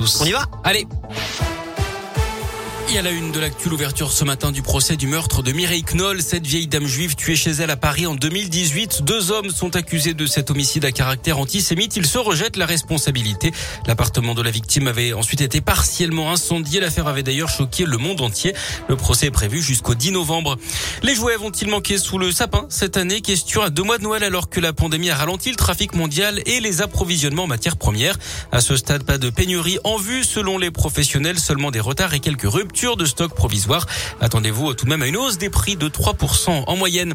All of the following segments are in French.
On y va? Allez et à la une de l'actu, l'ouverture ce matin du procès du meurtre de Mireille Knoll, cette vieille dame juive tuée chez elle à Paris en 2018. Deux hommes sont accusés de cet homicide à caractère antisémite. Ils se rejettent la responsabilité. L'appartement de la victime avait ensuite été partiellement incendié. L'affaire avait d'ailleurs choqué le monde entier. Le procès est prévu jusqu'au 10 novembre. Les jouets vont-ils manquer sous le sapin cette année? Question à deux mois de Noël alors que la pandémie a ralenti le trafic mondial et les approvisionnements en matières premières. À ce stade, pas de pénurie en vue selon les professionnels, seulement des retards et quelques ruptures de stock provisoire. Attendez-vous tout de même à une hausse des prix de 3% en moyenne.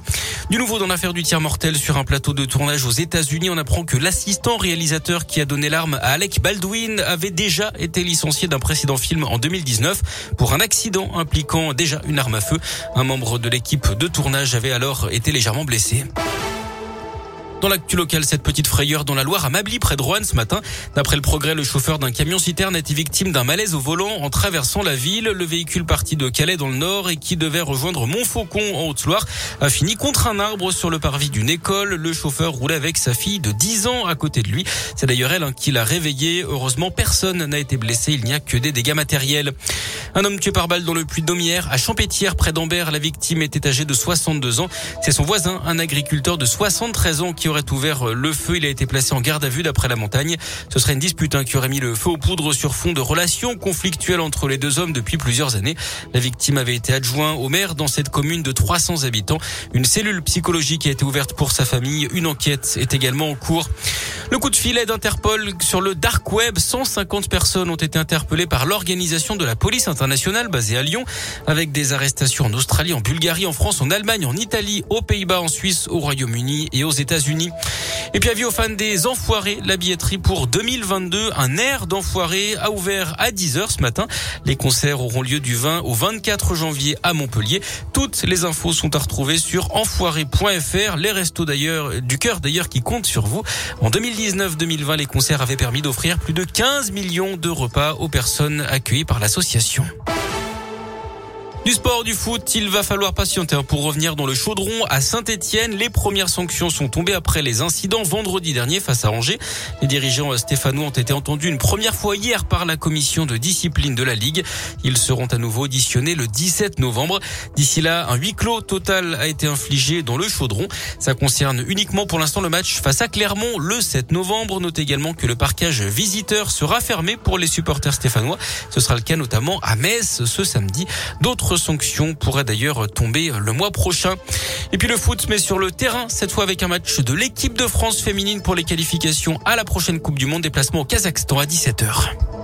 Du nouveau dans l'affaire du tir mortel sur un plateau de tournage aux États-Unis, on apprend que l'assistant réalisateur qui a donné l'arme à Alec Baldwin avait déjà été licencié d'un précédent film en 2019 pour un accident impliquant déjà une arme à feu. Un membre de l'équipe de tournage avait alors été légèrement blessé. Dans l'actu local, cette petite frayeur dans la Loire à Mably, près de Rouen ce matin. D'après le progrès, le chauffeur d'un camion citerne a été victime d'un malaise au volant en traversant la ville. Le véhicule parti de Calais dans le nord et qui devait rejoindre Montfaucon en Haute-Loire a fini contre un arbre sur le parvis d'une école. Le chauffeur roulait avec sa fille de 10 ans à côté de lui. C'est d'ailleurs elle hein, qui l'a réveillé. Heureusement, personne n'a été blessé. Il n'y a que des dégâts matériels. Un homme tué par balle dans le puits de Domière à Champétière près d'Ambert. La victime était âgée de 62 ans. C'est son voisin, un agriculteur de 73 ans qui aurait ouvert le feu. Il a été placé en garde à vue d'après la montagne. Ce serait une dispute hein, qui aurait mis le feu aux poudres sur fond de relations conflictuelles entre les deux hommes depuis plusieurs années. La victime avait été adjoint au maire dans cette commune de 300 habitants. Une cellule psychologique a été ouverte pour sa famille. Une enquête est également en cours. Le coup de filet d'Interpol sur le dark web. 150 personnes ont été interpellées par l'organisation de la police internationale basée à Lyon avec des arrestations en Australie, en Bulgarie, en France, en Allemagne, en Italie, aux Pays-Bas, en Suisse, au Royaume-Uni et aux États-Unis. Et puis avis aux fans des Enfoirés, la billetterie pour 2022, un air d'Enfoirés a ouvert à 10h ce matin. Les concerts auront lieu du 20 au 24 janvier à Montpellier. Toutes les infos sont à retrouver sur enfoiré.fr. Les restos d'ailleurs, du cœur d'ailleurs qui comptent sur vous. En 2019-2020, les concerts avaient permis d'offrir plus de 15 millions de repas aux personnes accueillies par l'association. Du sport, du foot, il va falloir patienter pour revenir dans le chaudron à Saint-Etienne. Les premières sanctions sont tombées après les incidents vendredi dernier face à Angers. Les dirigeants stéphanois ont été entendus une première fois hier par la commission de discipline de la Ligue. Ils seront à nouveau auditionnés le 17 novembre. D'ici là, un huis clos total a été infligé dans le chaudron. Ça concerne uniquement pour l'instant le match face à Clermont le 7 novembre. Notez également que le parquage visiteur sera fermé pour les supporters stéphanois. Ce sera le cas notamment à Metz ce samedi. D'autres sanctions pourraient d'ailleurs tomber le mois prochain. Et puis le foot, mais sur le terrain, cette fois avec un match de l'équipe de France féminine pour les qualifications à la prochaine Coupe du Monde. Déplacement au Kazakhstan à 17h.